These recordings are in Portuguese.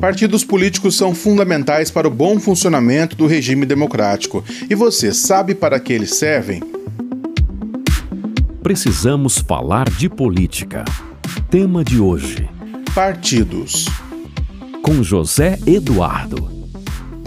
Partidos políticos são fundamentais para o bom funcionamento do regime democrático. E você sabe para que eles servem? Precisamos falar de política. Tema de hoje: Partidos. Com José Eduardo.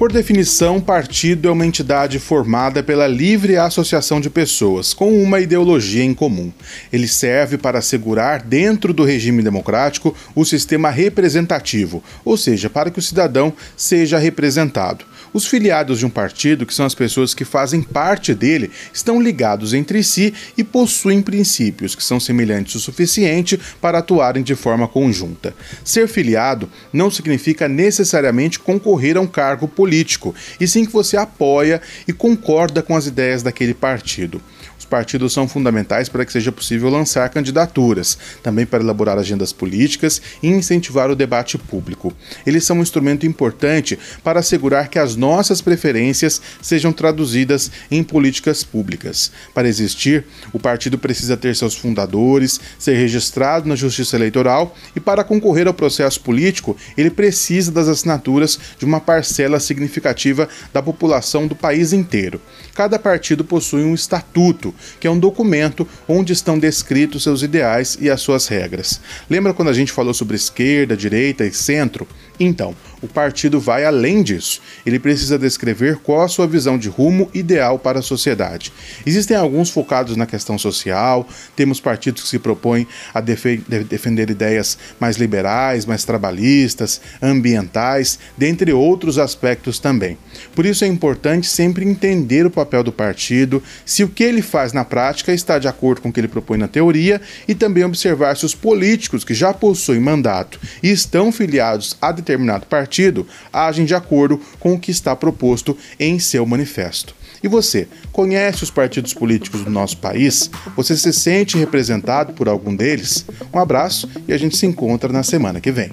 Por definição, partido é uma entidade formada pela livre associação de pessoas com uma ideologia em comum. Ele serve para assegurar, dentro do regime democrático, o sistema representativo, ou seja, para que o cidadão seja representado. Os filiados de um partido, que são as pessoas que fazem parte dele, estão ligados entre si e possuem princípios que são semelhantes o suficiente para atuarem de forma conjunta. Ser filiado não significa necessariamente concorrer a um cargo político, e sim que você apoia e concorda com as ideias daquele partido. Os partidos são fundamentais para que seja possível lançar candidaturas, também para elaborar agendas políticas e incentivar o debate público. Eles são um instrumento importante para assegurar que as nossas preferências sejam traduzidas em políticas públicas. Para existir, o partido precisa ter seus fundadores, ser registrado na Justiça Eleitoral e, para concorrer ao processo político, ele precisa das assinaturas de uma parcela significativa da população do país inteiro. Cada partido possui um estatuto que é um documento onde estão descritos seus ideais e as suas regras. Lembra quando a gente falou sobre esquerda, direita e centro? Então, o partido vai além disso. Ele precisa descrever qual a sua visão de rumo ideal para a sociedade. Existem alguns focados na questão social, temos partidos que se propõem a defender ideias mais liberais, mais trabalhistas, ambientais, dentre outros aspectos também. Por isso é importante sempre entender o papel do partido, se o que ele faz na prática está de acordo com o que ele propõe na teoria e também observar se os políticos que já possuem mandato e estão filiados a determinado partido partido agem de acordo com o que está proposto em seu manifesto. E você, conhece os partidos políticos do nosso país? Você se sente representado por algum deles? Um abraço e a gente se encontra na semana que vem.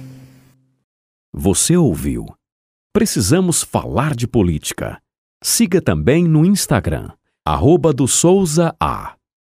Você ouviu? Precisamos falar de política. Siga também no Instagram, arroba do Souza A.